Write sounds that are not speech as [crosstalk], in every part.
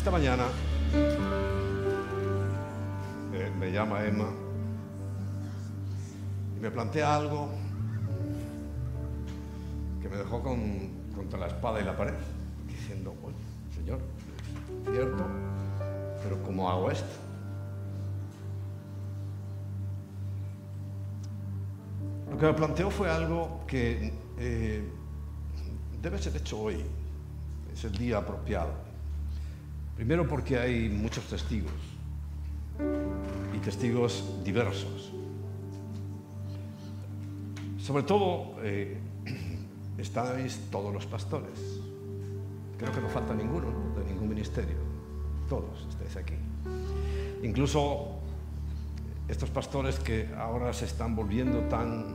Esta mañana eh, me llama Emma y me plantea algo que me dejó con- contra la espada y la pared, diciendo, "Oye, Señor, es cierto, pero ¿cómo hago esto? Lo que me planteó fue algo que eh, debe ser hecho hoy, es el día apropiado. Primero porque hay muchos testigos y testigos diversos. Sobre todo eh, [clears throat] estáis todos los pastores. Creo que no falta ninguno, ¿no? de ningún ministerio. Todos estáis aquí. Incluso estos pastores que ahora se están volviendo tan,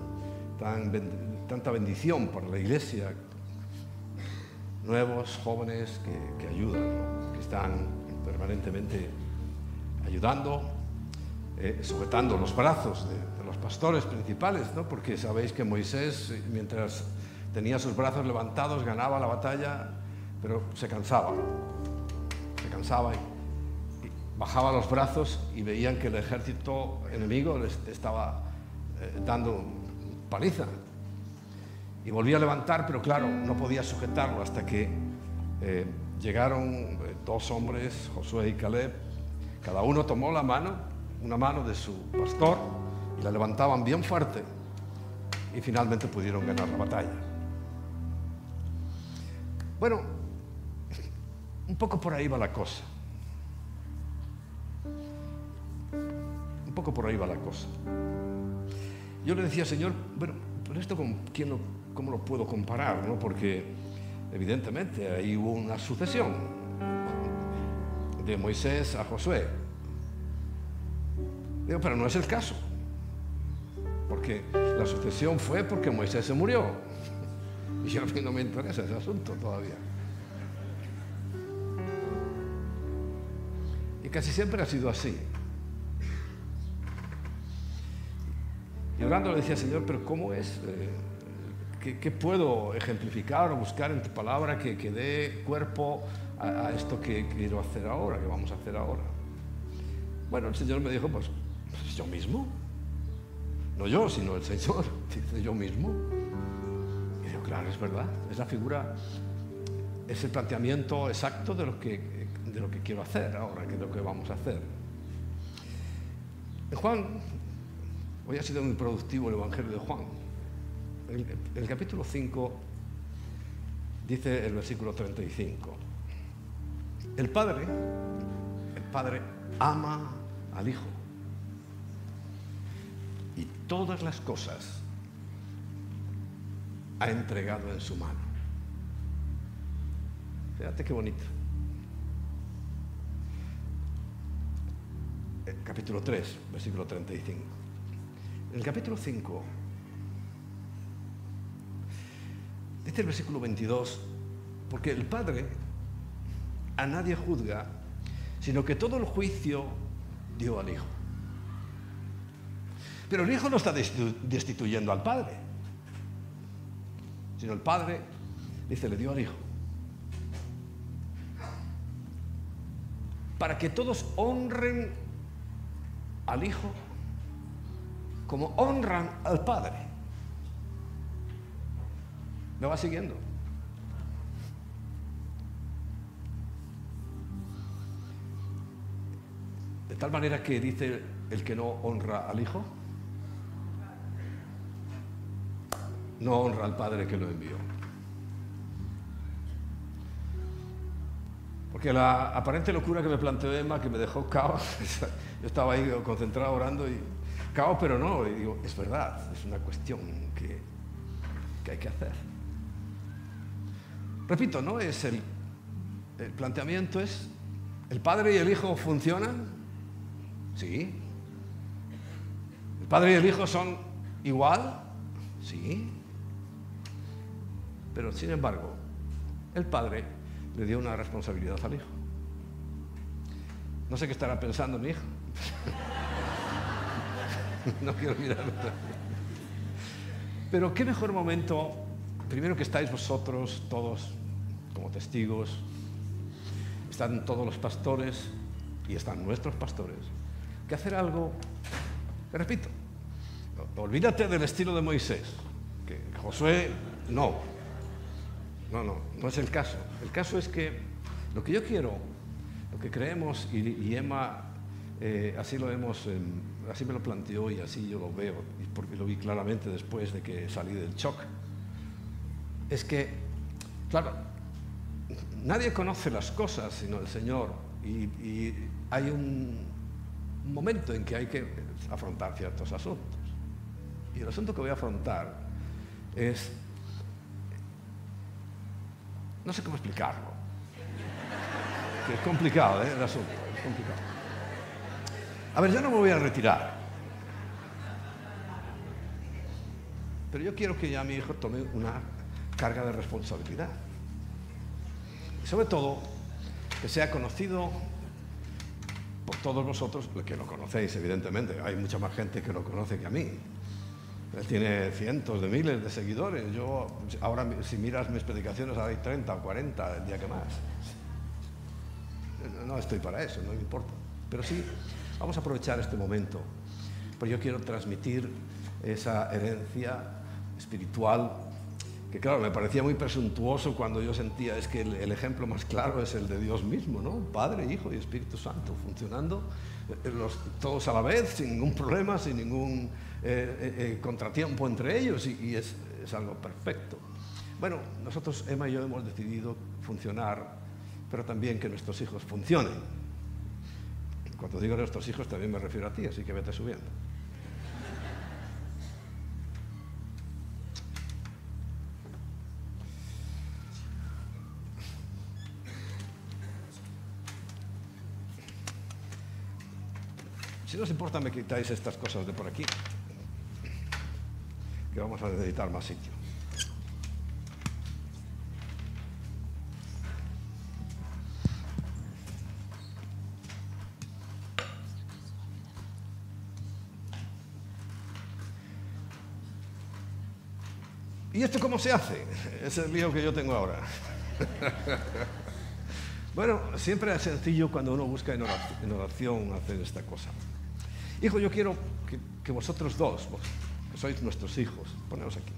tan tanta bendición para la iglesia, nuevos, jóvenes que, que ayudan, que están permanentemente ayudando, eh, sujetando los brazos de, los pastores principales, ¿no? porque sabéis que Moisés, mientras tenía sus brazos levantados, ganaba la batalla, pero se cansaba, se cansaba y, y bajaba los brazos y veían que el ejército enemigo les estaba eh, dando paliza. Y volvía a levantar, pero claro, no podía sujetarlo hasta que eh, llegaron eh, dos hombres, Josué y Caleb. Cada uno tomó la mano, una mano de su pastor, y la levantaban bien fuerte. Y finalmente pudieron ganar la batalla. Bueno, un poco por ahí va la cosa. Un poco por ahí va la cosa. Yo le decía, Señor, bueno, pero esto con quién lo, cómo lo puedo comparar, ¿no? Porque evidentemente ahí hubo una sucesión de Moisés a Josué. Digo, pero no es el caso. Porque la sucesión fue porque Moisés se murió. [laughs] Y a mí no me interesa ese asunto todavía. Y casi siempre ha sido así. Y orando le decía, Señor, pero ¿cómo es? Eh, ¿qué, qué puedo ejemplificar o buscar en tu palabra que, que dé cuerpo a, esto que quiero hacer ahora, que vamos a hacer ahora? Bueno, el Señor me dijo, pues, pues yo mismo. No yo, sino el Señor. [laughs] Dice yo mismo. Y digo, claro, es verdad. Es la figura, es el planteamiento exacto de lo que, quiero hacer ahora, que es lo que vamos a hacer. Juan, hoy ha sido muy productivo el Evangelio de Juan. El, el capítulo 5 dice el versículo 35. El Padre, el Padre ama al Hijo y todas las cosas ha entregado en su mano. Fíjate qué bonito. El capítulo 3, versículo 35. En el capítulo 5, dice el versículo 22, porque el Padre a nadie juzga, sino que todo el juicio dio al Hijo. Pero el Hijo no está destitu- destituyendo al Padre, sino el Padre, dice, le dio al Hijo. Para que todos honren al Hijo como honran al Padre. ¿Me va siguiendo? De tal manera que dice el que no honra al Hijo, no honra al Padre que lo envió. Porque la aparente locura que me planteó Emma, que me dejó caos, [laughs] yo estaba ahí concentrado orando y caos, pero no, y digo, es verdad, es una cuestión que, que hay que hacer. Repito, no es el, el planteamiento es, ¿el Padre y el Hijo funcionan? Sí. ¿El Padre y el Hijo son igual? Sí. Pero sin embargo, el Padre le dio una responsabilidad al Hijo. No sé qué estará pensando mi hijo. [laughs] no quiero mirarlo. Pero qué mejor momento, primero que estáis vosotros todos como testigos, están todos los pastores y están nuestros pastores, que hacer algo, que repito, olvídate del estilo de Moisés, que Josué no, no, no, no es el caso. El caso es que lo que yo quiero, lo que creemos, y, Emma eh, así lo hemos, así me lo planteó y así yo lo veo, porque lo vi claramente después de que salí del shock, es que, claro, nadie conoce las cosas sino el Señor y, hay un, momento en que hay que afrontar ciertos asuntos. Y el asunto que voy a afrontar es, no sé cómo explicarlo, que es complicado ¿eh? el asunto, es complicado. A ver, yo no me voy a retirar, pero yo quiero que ya mi hijo tome una carga de responsabilidad. Y sobre todo, que sea conocido por todos vosotros, que lo conocéis evidentemente, hay mucha más gente que lo conoce que a mí. Él tiene cientos de miles de seguidores. Yo, ahora, si miras mis predicaciones, ahora hay 30 o 40 el día que más. No estoy para eso, no me importa. Pero sí, vamos a aprovechar este momento, porque yo quiero transmitir esa herencia espiritual que claro, me parecía muy presuntuoso cuando yo sentía, es que el, ejemplo más claro es el de Dios mismo, ¿no? Padre, Hijo y Espíritu Santo, funcionando eh, todos a la vez, sin ningún problema, sin ningún eh, eh, contratiempo entre ellos, y, es, es, algo perfecto. Bueno, nosotros, Emma y yo, hemos decidido funcionar, pero también que nuestros hijos funcionen. Cuando digo nuestros hijos, también me refiero a ti, así que vete subiendo. Si no os importa, me quitáis estas cosas de por aquí, que vamos a necesitar más sitio. ¿Y esto cómo se hace? Es el lío que yo tengo ahora. [laughs] bueno, siempre es sencillo cuando uno busca en oración hacer esta cosa. Hijo, yo quiero que, vosotros dos, que sois nuestros hijos, poneos aquí,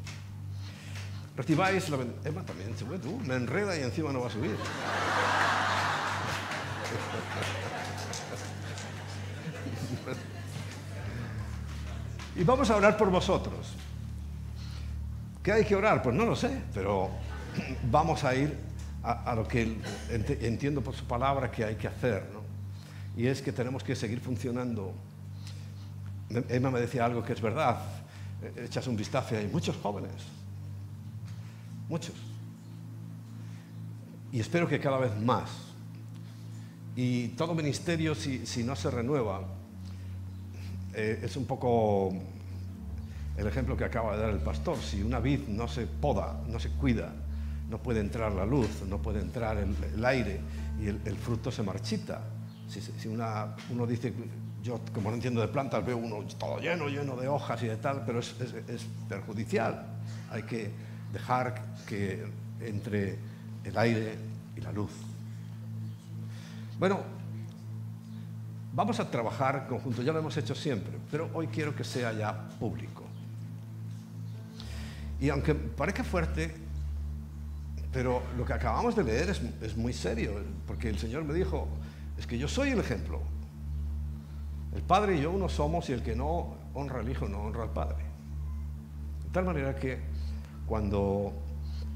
recibáis la Emma también, tú, me enreda y encima no va a subir. y vamos a orar por vosotros. ¿Qué hay que orar? Pues no lo sé, pero vamos a ir a, a lo que entiendo por su palabra que hay que hacer, ¿no? Y es que tenemos que seguir funcionando Emma me decía algo que es verdad. Eh, echas un vistazo y hay muchos jóvenes. Muchos. Y espero que cada vez más. Y todo ministerio, si, no se renueva, eh, es un poco el ejemplo que acaba de dar el pastor. Si una vid no se poda, no se cuida, no puede entrar la luz, no puede entrar el, aire y el, fruto se marchita. Si, si uno dice yo, como no entiendo de plantas, veo uno todo lleno, lleno de hojas y de tal, pero es, perjudicial. Hay que dejar que entre el aire y la luz. Bueno, vamos a trabajar conjunto, ya lo hemos hecho siempre, pero hoy quiero que sea ya público. Y aunque parezca fuerte, pero lo que acabamos de leer es, muy serio, porque el Señor me dijo, es que yo soy el ejemplo, el Padre y yo uno somos y el que no honra al Hijo no honra al Padre. De tal manera que cuando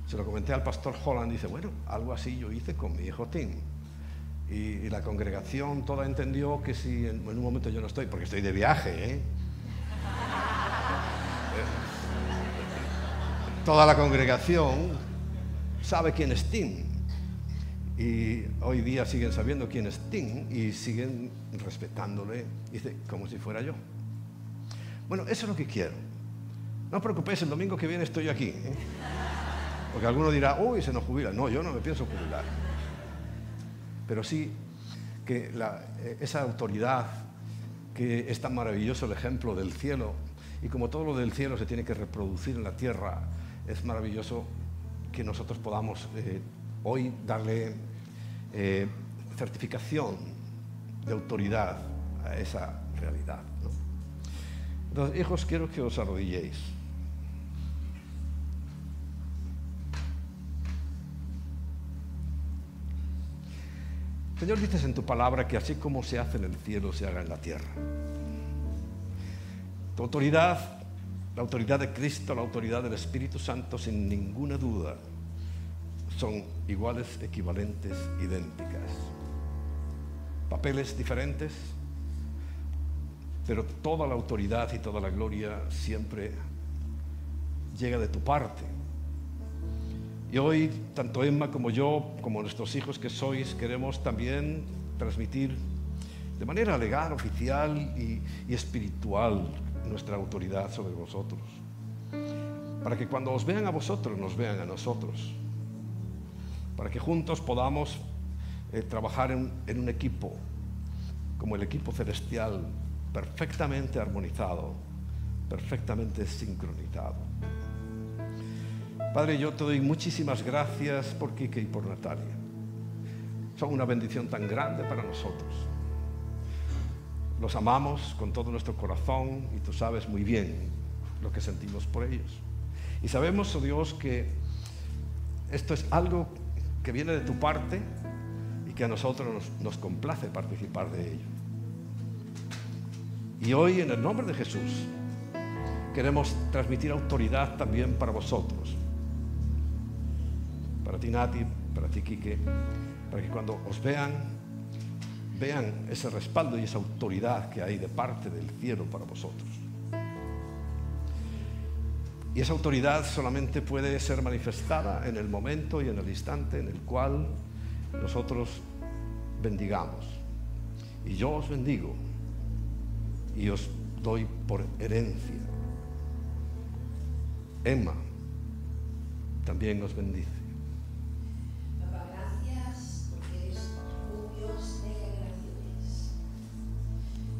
se lo comenté al pastor Holland, dice, bueno, algo así yo hice con mi hijo Tim. Y, la congregación toda entendió que si en, un momento yo no estoy, porque estoy de viaje, ¿eh? [laughs] toda la congregación sabe quién es Tim. Y hoy día siguen sabiendo quién es Tim y siguen respetándole, dice, como si fuera yo. Bueno, eso es lo que quiero. No os preocupéis, el domingo que viene estoy aquí. ¿eh? Porque alguno dirá, uy, se nos jubila. No, yo no me pienso jubilar. Pero sí que eh, esa autoridad, que es tan maravilloso el ejemplo del cielo, y como todo lo del cielo se tiene que reproducir en la tierra, es maravilloso que nosotros podamos eh, hoy darle certificación de autoridad a esa realidad. Entonces, hijos, quiero que os arrodilléis. Señor, dices en tu palabra que así como se hace en el cielo, se haga en la tierra. Tu autoridad, la autoridad de Cristo, la autoridad del Espíritu Santo, sin ninguna duda, son iguales, equivalentes, idénticas. Papeles diferentes, pero toda la autoridad y toda la gloria siempre llega de tu parte. Y hoy, tanto Emma como yo, como nuestros hijos que sois, queremos también transmitir de manera legal, oficial y, espiritual nuestra autoridad sobre vosotros. Para que cuando os vean a vosotros, nos vean a nosotros. Para que juntos podamos eh, trabajar en un equipo, como el equipo celestial, perfectamente armonizado, perfectamente sincronizado. Padre, yo te doy muchísimas gracias por Quique y por Natalia. Son una bendición tan grande para nosotros. Los amamos con todo nuestro corazón y tú sabes muy bien lo que sentimos por ellos. Y sabemos, oh Dios, que esto es algo que viene de tu parte y que a nosotros nos, complace participar de ello. Y hoy, en el nombre de Jesús, queremos transmitir autoridad también para vosotros para ti Nati, para ti Quique, para que cuando os vean, vean ese respaldo y esa autoridad que hay de parte del cielo para vosotros. Y esa autoridad solamente puede ser manifestada en el momento y en el instante en el cual nosotros bendigamos. Y yo os bendigo y os doy por herencia. Emma también os bendice.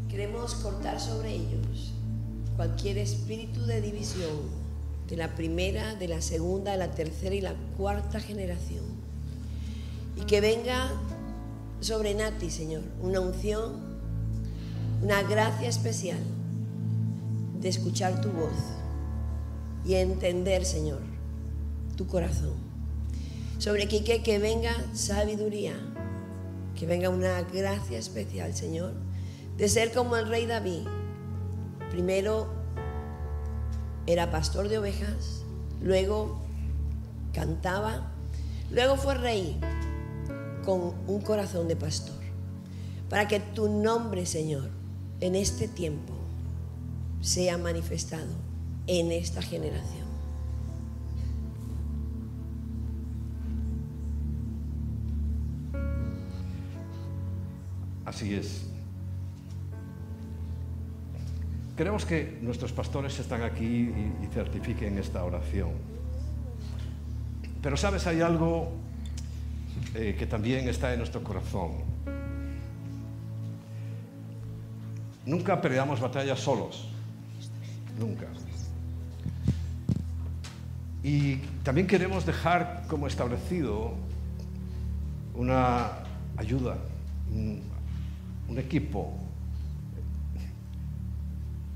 Queremos cortar sobre ellos cualquier espíritu de división de la primera, de la segunda, de la tercera y la cuarta generación. Y que venga sobre Nati, Señor, una unción, una gracia especial de escuchar tu voz y entender, Señor, tu corazón. Sobre Quique que venga sabiduría, que venga una gracia especial, Señor de ser como el rey David. Primero era pastor de ovejas, luego cantaba, luego fue rey con un corazón de pastor. Para que tu nombre, Señor, en este tiempo sea manifestado en esta generación. Así es. Queremos que nuestros pastores están aquí y, certifiquen esta oración. Pero sabes, hay algo eh, que también está en nuestro corazón. Nunca peleamos batallas solos. Nunca. Y también queremos dejar como establecido una ayuda, un equipo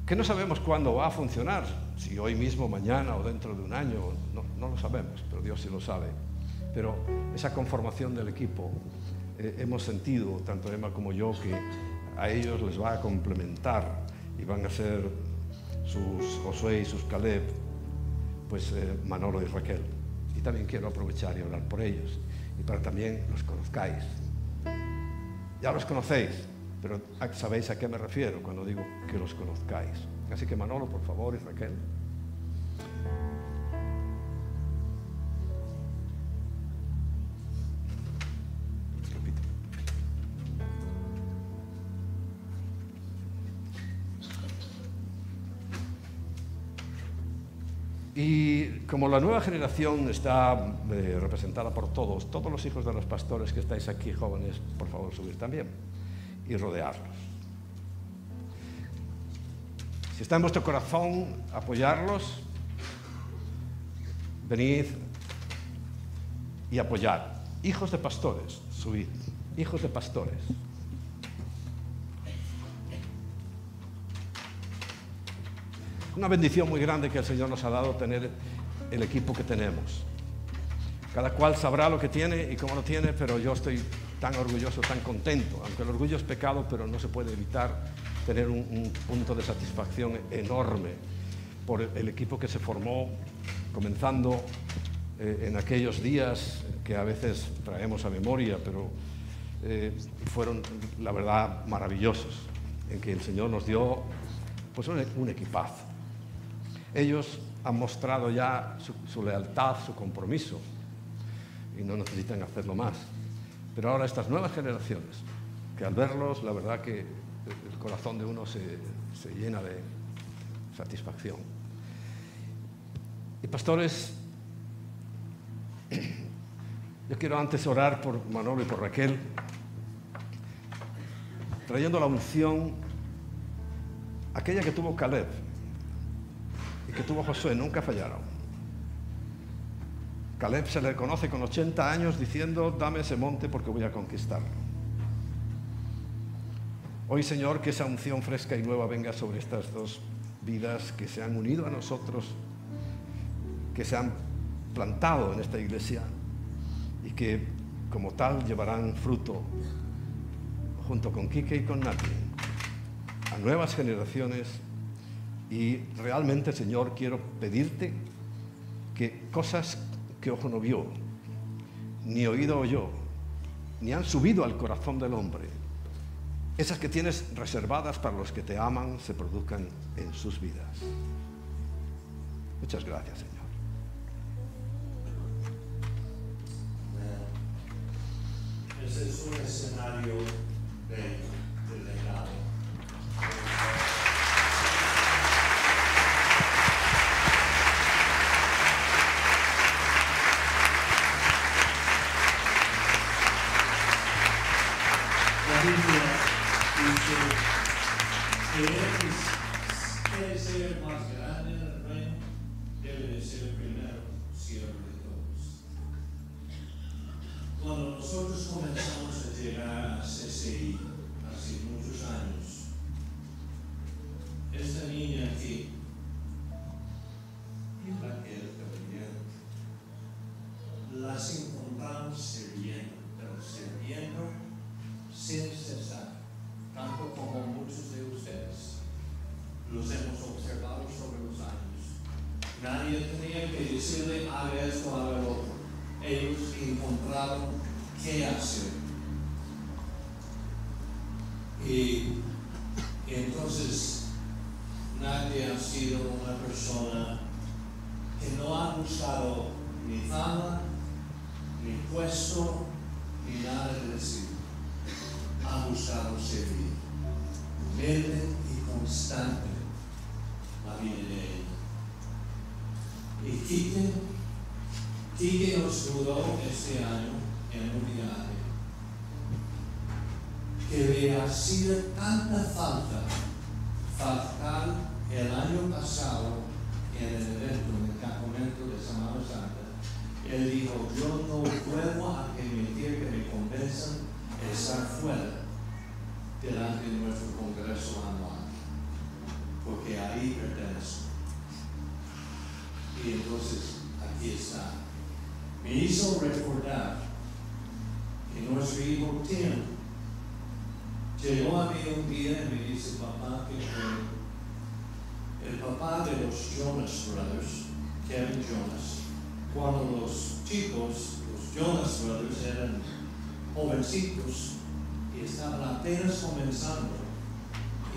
que no sabemos cuándo va a funcionar, si hoy mismo, mañana o dentro de un año, no, lo sabemos, pero Dios sí lo sabe. Pero esa conformación del equipo, eh, hemos sentido, tanto Emma como yo, que a ellos les va a complementar y van a ser sus Josué y sus Caleb, pues eh, Manolo y Raquel. Y también quiero aprovechar y hablar por ellos y para también los conozcáis. Ya los conocéis, pero sabéis a qué me refiero cuando digo que los conozcáis. Así que Manolo, por favor, y Raquel. Y como la nueva generación está eh, representada por todos, todos los hijos de los pastores que estáis aquí, jóvenes, por favor, subir también y rodearlos. Si está en vuestro corazón apoyarlos, venid y apoyad. Hijos de pastores, subid. hijos de pastores. Una bendición muy grande que el Señor nos ha dado tener el equipo que tenemos. Cada cual sabrá lo que tiene y cómo lo tiene, pero yo estoy tan orgulloso, tan contento. Aunque el orgullo es pecado, pero no se puede evitar tener un, punto de satisfacción enorme por el equipo que se formó, comenzando eh, en aquellos días que a veces traemos a memoria, pero eh, fueron, la verdad, maravillosos, en que el Señor nos dio pues, un, equipazo. Ellos han mostrado ya su, lealtad, su compromiso, y no necesitan hacerlo más. Pero ahora estas nuevas generaciones, que al verlos, la verdad que el corazón de uno se, se llena de satisfacción. Y pastores, [clears throat] yo quiero antes orar por Manolo y por Raquel, trayendo la unción, aquella que tuvo Caleb y que tuvo Josué, nunca fallaron. Caleb se le conoce con 80 años diciendo, dame ese monte porque voy a conquistarlo. Hoy, Señor, que esa unción fresca y nueva venga sobre estas dos vidas que se han unido a nosotros, que se han plantado en esta iglesia y que como tal llevarán fruto junto con Quique y con Nati a nuevas generaciones y realmente, Señor, quiero pedirte que cosas que ojo no vio, ni oído oyó, ni han subido al corazón del hombre, esas que tienes reservadas para los que te aman, se produzcan en sus vidas. Muchas gracias, Señor. Ese es un escenario sirviendo, pero sirviendo sin cesar, tanto como muchos de ustedes. Los hemos observado sobre los años. Nadie tenía que decirle, haga esto, haga lo otro. Ellos encontraron qué hacer. Y entonces nadie ha sido una persona que no ha buscado ni fama, ni puesto, ni nada de decir. Ha buscado servir. Humilde y constante la vida de ella. Y Quique, Quique nos ayudó este año en un viaje que le hacía tanta falta faltar el año pasado en el evento, en el campamento de Semana Santa. Él dijo, yo no vuelvo a permitir que me convenzan de estar fuera delante de nuestro Congreso anual, porque ahí pertenezco. Y entonces aquí está. Me hizo recordar que nuestro hijo Tim llegó a mí un día y me dice, papá, que el papá de los Jonas Brothers, Kevin Jonas, cuando los chicos, los Jonas Brothers, eran jovencitos y estaban apenas comenzando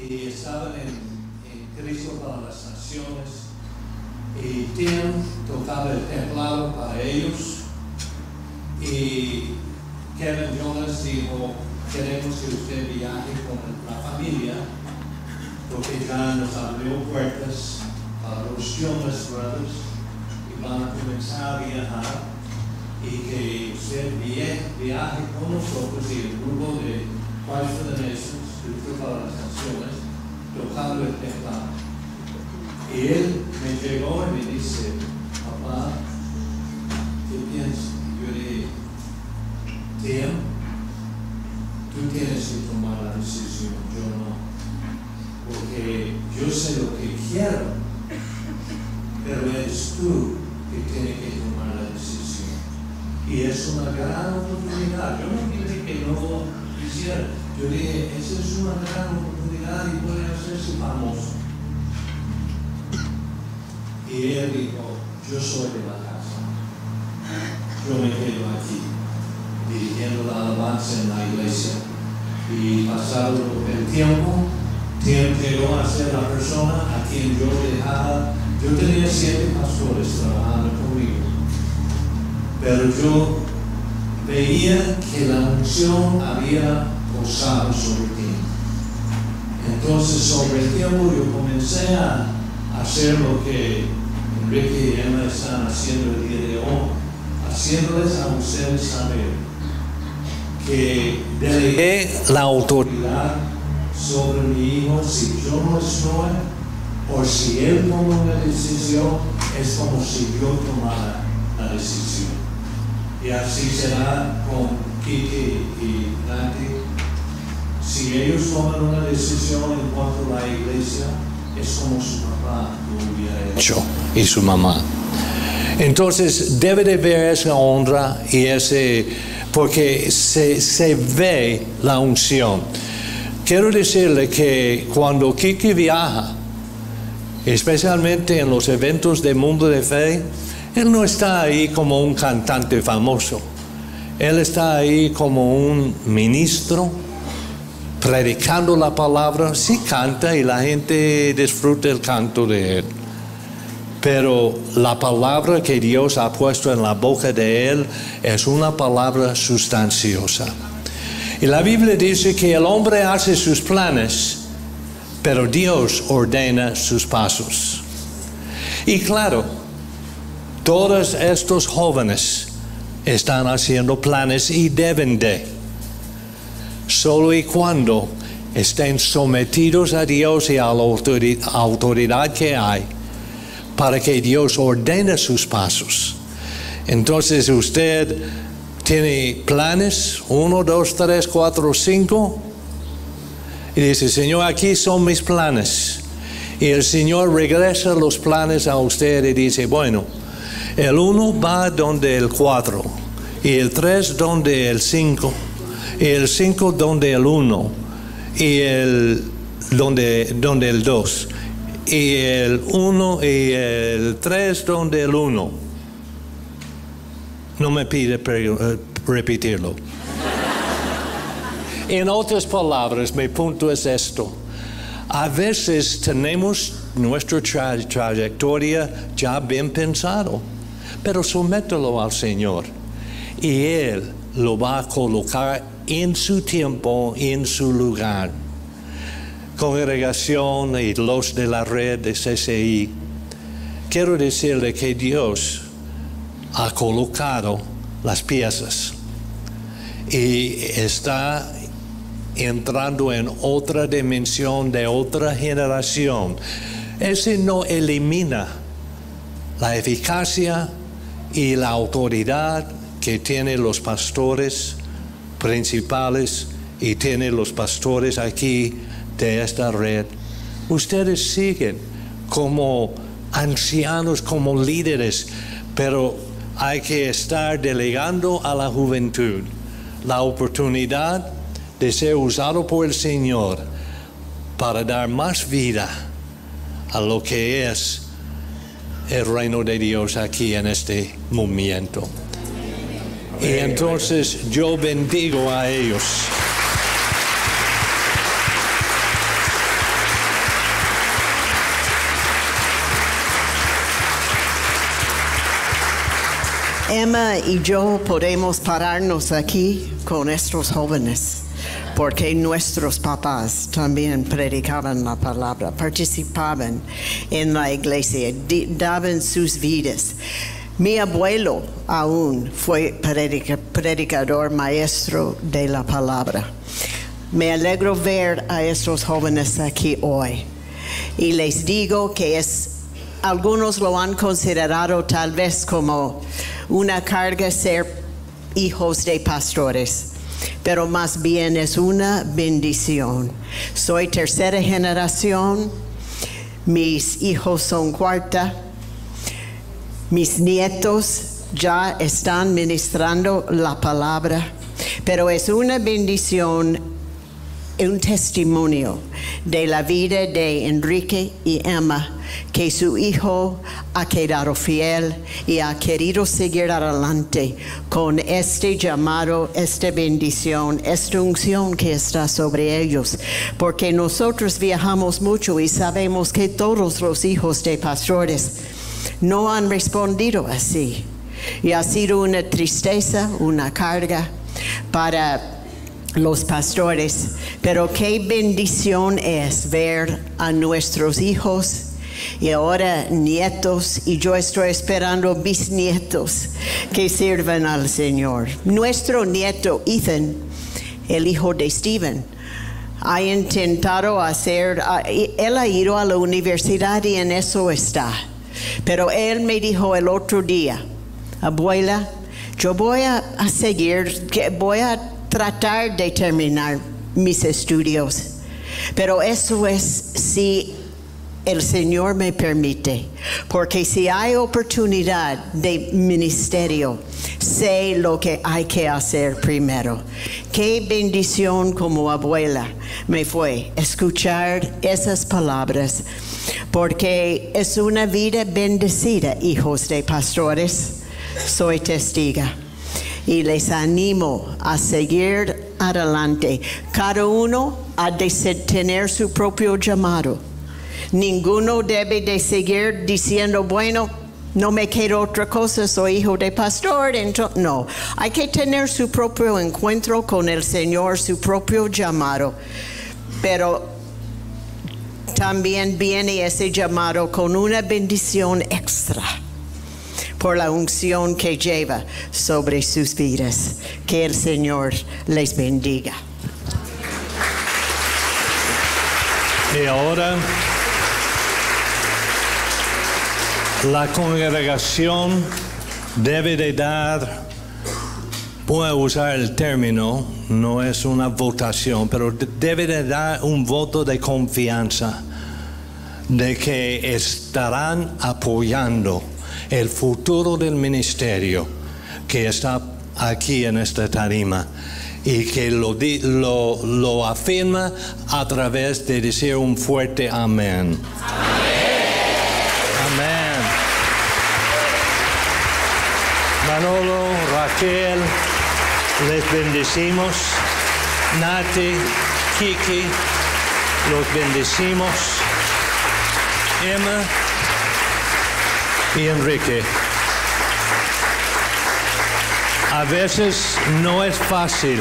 y estaban en, en Cristo para las Naciones y Tim tocaba el teclado para ellos y Kevin Jonas dijo, queremos que usted viaje con la familia, porque ya nos abrió puertas para los Jonas Brothers van a comenzar a viajar y que usted viaje con nosotros y el grupo de Christ for the Nations, Cristo para las Naciones, tocando el teclado. Y él me llegó y me dice, papá, a hacer lo que Enrique y Emma están haciendo el día de hoy, haciéndoles a ustedes saber que delegué la autoridad sobre mi hijo si yo no estoy o si él toma una decisión, es como si yo tomara la decisión. Y así será con Kiki y Nati. Si ellos toman una decisión en cuanto a la iglesia, hecho y su mamá. Entonces debe de ver esa honra y ese, porque se, se ve la unción. Quiero decirle que cuando Kiki viaja, especialmente en los eventos de mundo de fe, él no está ahí como un cantante famoso. Él está ahí como un ministro predicando la palabra. Sí canta y la gente disfruta el canto de él. Pero la palabra que Dios ha puesto en la boca de él es una palabra sustanciosa. Y la Biblia dice que el hombre hace sus planes, pero Dios ordena sus pasos. Y claro, todos estos jóvenes están haciendo planes y deben de. Solo y cuando estén sometidos a Dios y a la autoridad que hay para que Dios ordene sus pasos. Entonces usted tiene planes, uno, dos, tres, cuatro, cinco, y dice, Señor, aquí son mis planes. Y el Señor regresa los planes a usted y dice, bueno, el uno va donde el cuatro, y el tres donde el cinco, el cinco donde el uno, y el donde, donde el dos, y el uno y el tres donde el uno. No me pide repetirlo. en otras palabras, mi punto es esto. A veces tenemos nuestra tra trayectoria ya bien pensado, pero somételo al Señor y Él lo va a colocar en su tiempo, en su lugar. Congregación y los de la red de CCI, quiero decirle que Dios ha colocado las piezas y está entrando en otra dimensión de otra generación. Ese no elimina la eficacia y la autoridad que tienen los pastores principales y tienen los pastores aquí de esta red. Ustedes siguen como ancianos, como líderes, pero hay que estar delegando a la juventud la oportunidad de ser usado por el Señor para dar más vida a lo que es el reino de Dios aquí en este momento. Y entonces yo bendigo a ellos. Emma y yo podemos pararnos aquí con estos jóvenes, porque nuestros papás también predicaban la palabra, participaban en la iglesia, daban sus vidas. Mi abuelo aún fue predicador, maestro de la palabra. Me alegro ver a estos jóvenes aquí hoy y les digo que es algunos lo han considerado tal vez como una carga ser hijos de pastores. pero más bien es una bendición. Soy tercera generación, mis hijos son cuarta, mis nietos ya están ministrando la palabra, pero es una bendición un testimonio de la vida de Enrique y Emma, que su hijo ha quedado fiel y ha querido seguir adelante con este llamado, esta bendición, esta unción que está sobre ellos. Porque nosotros viajamos mucho y sabemos que todos los hijos de pastores no han respondido así. Y ha sido una tristeza, una carga para los pastores, pero qué bendición es ver a nuestros hijos y ahora nietos y yo estoy esperando bisnietos que sirvan al Señor. Nuestro nieto Ethan, el hijo de Stephen, ha intentado hacer, él ha ido a la universidad y en eso está. Pero él me dijo el otro día, abuela, yo voy a, seguir, voy a tratar de terminar mis estudios. Pero eso es si el Señor me permite, porque si hay oportunidad de ministerio, sé lo que hay que hacer primero. Qué bendición como abuela me fue escuchar esas palabras, porque es una vida bendecida, hijos de pastores. Soy testiga y les animo a seguir adelante. Cada uno ha de tener su propio llamado. Ninguno debe de seguir diciendo, bueno, no me quiero otra cosa, soy hijo de pastor. no, hay que tener su propio encuentro con el Señor, su propio llamado. Pero también viene ese llamado con una bendición extra por la unción que lleva sobre sus vidas. Que el Señor les bendiga. Y ahora la congregación debe de dar, voy usar el término, no es una votación, pero debe de dar un voto de confianza de que estarán apoyando el futuro del ministerio que está aquí en esta tarima y que lo, lo, lo afirma a través de decir un fuerte amén. Amén. Manolo, Raquel, les bendecimos. Nati, Kiki, los bendecimos. Emma, y Enrique. A veces no es fácil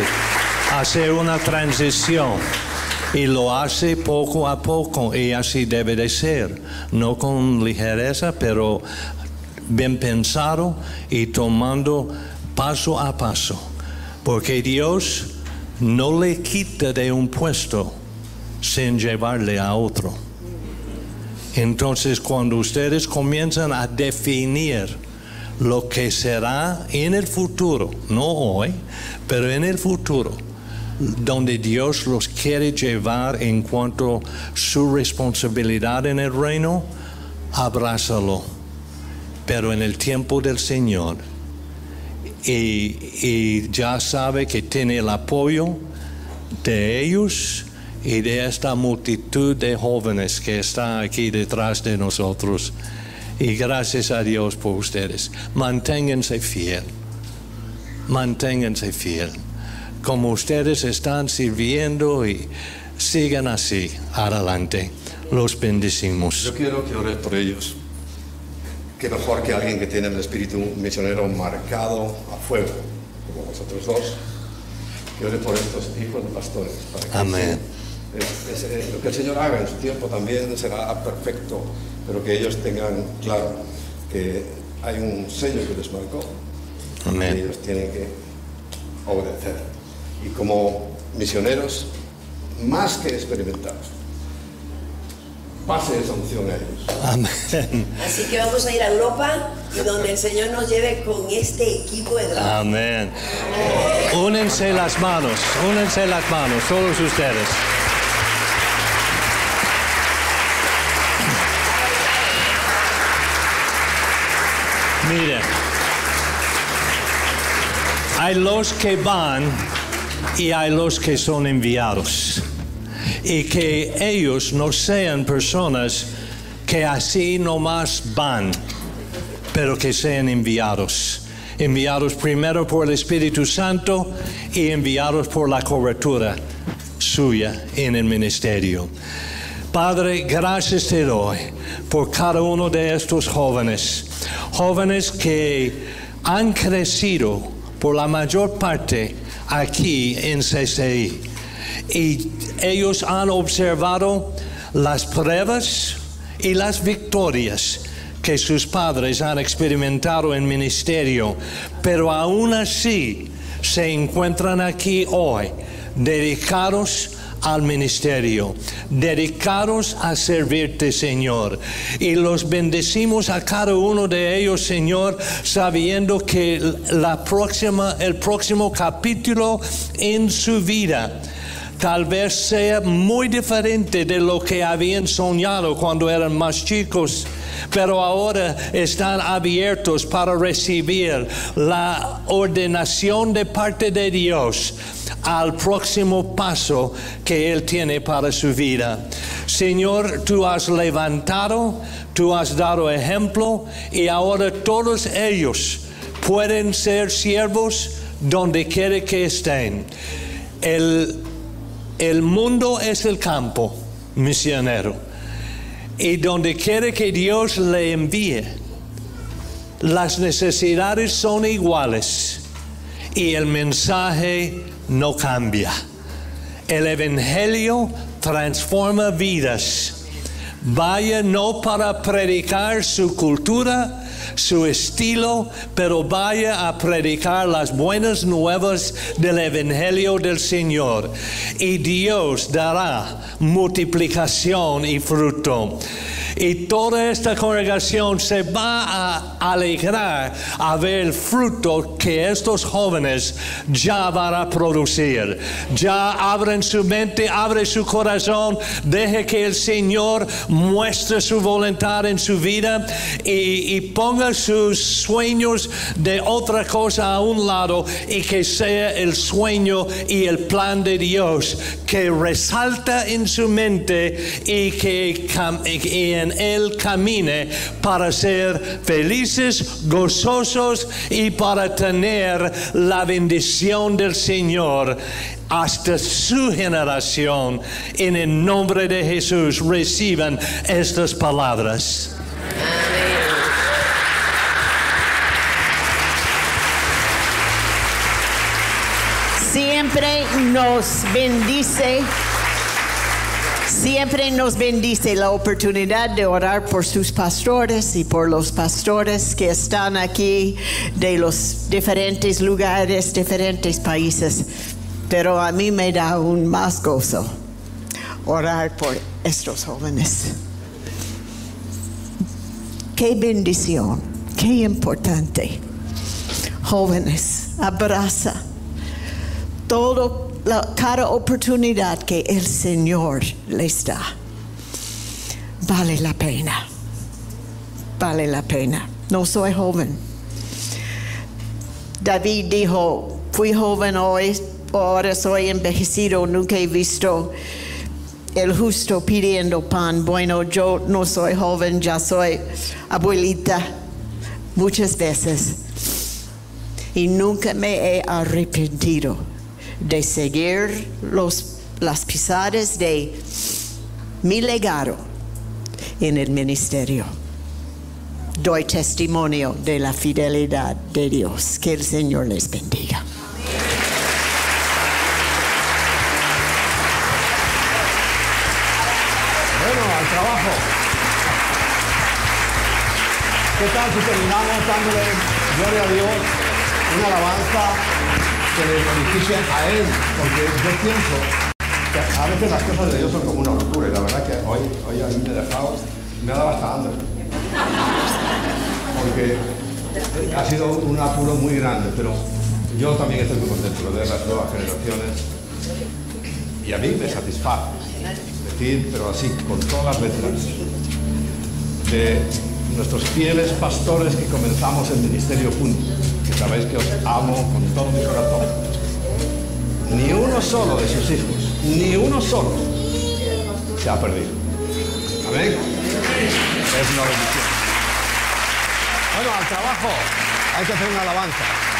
hacer una transición y lo hace poco a poco y así debe de ser, no con ligereza, pero bien pensado y tomando paso a paso, porque Dios no le quita de un puesto sin llevarle a otro. Entonces, cuando ustedes comienzan a definir lo que será en el futuro, no hoy, pero en el futuro, donde Dios los quiere llevar en cuanto a su responsabilidad en el reino, abrázalo, pero en el tiempo del Señor. Y, y ya sabe que tiene el apoyo de ellos y de esta multitud de jóvenes que están aquí detrás de nosotros. Y gracias a Dios por ustedes. Manténganse fiel. Manténganse fiel. Como ustedes están sirviendo y sigan así adelante. Los bendecimos. Yo quiero que ore por ellos. Que mejor que alguien que tiene el espíritu misionero marcado a fuego, como vosotros dos. Que ore por estos hijos de pastores. Amén lo que el Señor haga en su tiempo también será perfecto, pero que ellos tengan claro que hay un sello que les marcó y ellos tienen que obedecer. Y como misioneros, más que experimentados, pase esa unción a ellos. Amén. Así que vamos a ir a Europa y donde el Señor nos lleve con este equipo de Amén. Únense las manos, únense las manos, todos ustedes. Mire, hay los que van y hay los que son enviados. Y que ellos no sean personas que así nomás van, pero que sean enviados. Enviados primero por el Espíritu Santo y enviados por la cobertura suya en el ministerio. Padre, gracias te doy por cada uno de estos jóvenes, jóvenes que han crecido por la mayor parte aquí en CCI. Y ellos han observado las pruebas y las victorias que sus padres han experimentado en ministerio, pero aún así se encuentran aquí hoy dedicados al ministerio, dedicados a servirte, Señor. Y los bendecimos a cada uno de ellos, Señor, sabiendo que la próxima, el próximo capítulo en su vida tal vez sea muy diferente de lo que habían soñado cuando eran más chicos pero ahora están abiertos para recibir la ordenación de parte de Dios al próximo paso que Él tiene para su vida. Señor, tú has levantado, tú has dado ejemplo y ahora todos ellos pueden ser siervos donde quiera que estén. El, el mundo es el campo misionero y donde quiere que Dios le envíe, las necesidades son iguales y el mensaje no cambia. El Evangelio transforma vidas. Vaya no para predicar su cultura, su estilo, pero vaya a predicar las buenas nuevas del Evangelio del Señor. Y Dios dará multiplicación y fruto. Y toda esta congregación se va a alegrar a ver el fruto que estos jóvenes ya van a producir. Ya abren su mente, abre su corazón, deje que el Señor muestre su voluntad en su vida y, y ponga sus sueños de otra cosa a un lado y que sea el sueño y el plan de Dios que resalta en su mente y que en él camine para ser felices, gozosos y para tener la bendición del Señor hasta su generación. En el nombre de Jesús reciban estas palabras. Siempre nos bendice Siempre nos bendice la oportunidad de orar por sus pastores y por los pastores que están aquí de los diferentes lugares, diferentes países. Pero a mí me da un más gozo orar por estos jóvenes. Qué bendición, qué importante. Jóvenes, abraza todo cada oportunidad que el Señor les da. Vale la pena. Vale la pena. No soy joven. David dijo, fui joven hoy, ahora soy envejecido, nunca he visto el justo pidiendo pan. Bueno, yo no soy joven, ya soy abuelita muchas veces y nunca me he arrepentido de seguir los, las pisadas de mi legado en el ministerio. Doy testimonio de la fidelidad de Dios. Que el Señor les bendiga. Bueno, al trabajo. ¿Qué tal si terminamos dándole gloria a Dios, una alabanza que le beneficien a él, porque yo pienso que a veces las cosas de Dios son como una locura y la verdad que hoy, hoy a mí me ha dejado, me ha dado hasta. Porque ha sido un apuro muy grande, pero yo también estoy muy contento de ver las nuevas generaciones. Y a mí me satisface decir, pero así, con todas las letras, de nuestros fieles pastores que comenzamos el ministerio juntos, sabéis que os amo con todo mi corazón. Ni uno solo de sus hijos, ni uno solo se ha perdido. Amén. Es una bendición. Bueno, al trabajo hay que hacer una alabanza.